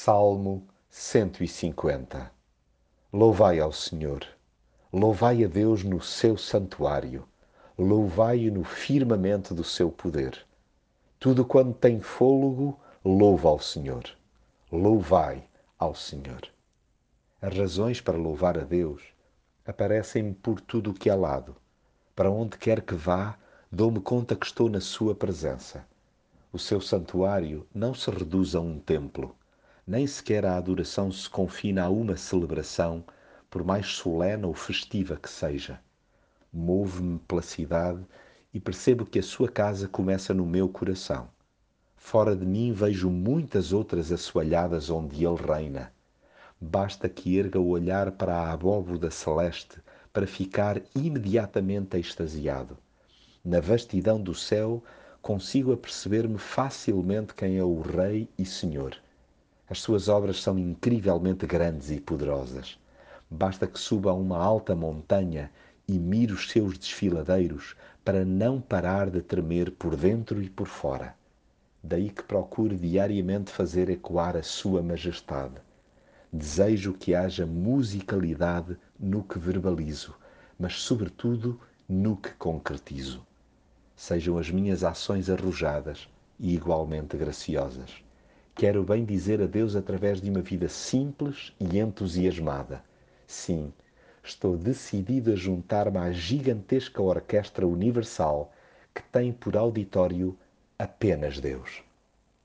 Salmo 150 Louvai ao Senhor, louvai a Deus no seu santuário, louvai-o no firmamento do seu poder. Tudo quanto tem fôlego, louva ao Senhor. Louvai ao Senhor. As razões para louvar a Deus aparecem por tudo o que é lado. Para onde quer que vá, dou-me conta que estou na sua presença. O seu santuário não se reduz a um templo nem sequer a adoração se confina a uma celebração, por mais solene ou festiva que seja. Move-me pela cidade e percebo que a sua casa começa no meu coração. Fora de mim vejo muitas outras assoalhadas onde ele reina. Basta que erga o olhar para a abóboda celeste para ficar imediatamente extasiado. Na vastidão do céu consigo aperceber-me facilmente quem é o Rei e Senhor as suas obras são incrivelmente grandes e poderosas. Basta que suba a uma alta montanha e mire os seus desfiladeiros para não parar de tremer por dentro e por fora. Daí que procure diariamente fazer ecoar a sua majestade. Desejo que haja musicalidade no que verbalizo, mas, sobretudo, no que concretizo. Sejam as minhas ações arrojadas e igualmente graciosas. Quero bem dizer a Deus através de uma vida simples e entusiasmada. Sim, estou decidido a juntar-me à gigantesca orquestra universal que tem por auditório apenas Deus.